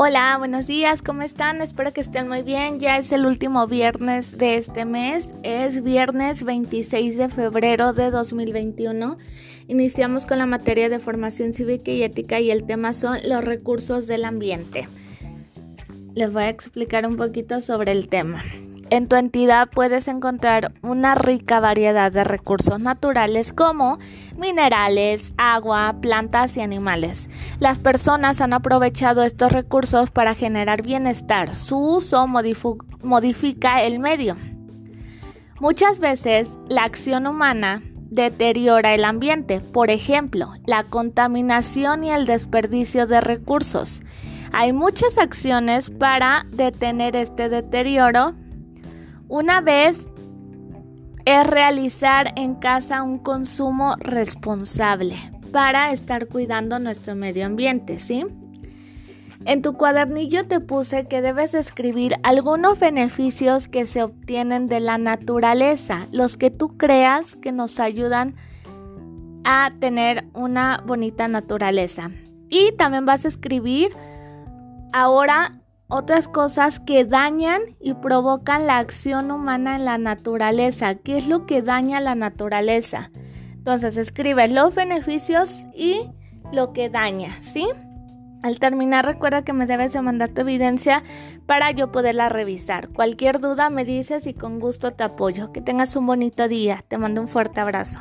Hola, buenos días, ¿cómo están? Espero que estén muy bien. Ya es el último viernes de este mes, es viernes 26 de febrero de 2021. Iniciamos con la materia de formación cívica y ética y el tema son los recursos del ambiente. Les voy a explicar un poquito sobre el tema. En tu entidad puedes encontrar una rica variedad de recursos naturales como minerales, agua, plantas y animales. Las personas han aprovechado estos recursos para generar bienestar. Su uso modifica el medio. Muchas veces la acción humana deteriora el ambiente, por ejemplo, la contaminación y el desperdicio de recursos. Hay muchas acciones para detener este deterioro una vez es realizar en casa un consumo responsable para estar cuidando nuestro medio ambiente, ¿sí? En tu cuadernillo te puse que debes escribir algunos beneficios que se obtienen de la naturaleza, los que tú creas que nos ayudan a tener una bonita naturaleza. Y también vas a escribir ahora otras cosas que dañan y provocan la acción humana en la naturaleza. ¿Qué es lo que daña la naturaleza? Entonces escribe los beneficios y lo que daña, ¿sí? Al terminar recuerda que me debes de mandar tu evidencia para yo poderla revisar. Cualquier duda me dices y con gusto te apoyo. Que tengas un bonito día. Te mando un fuerte abrazo.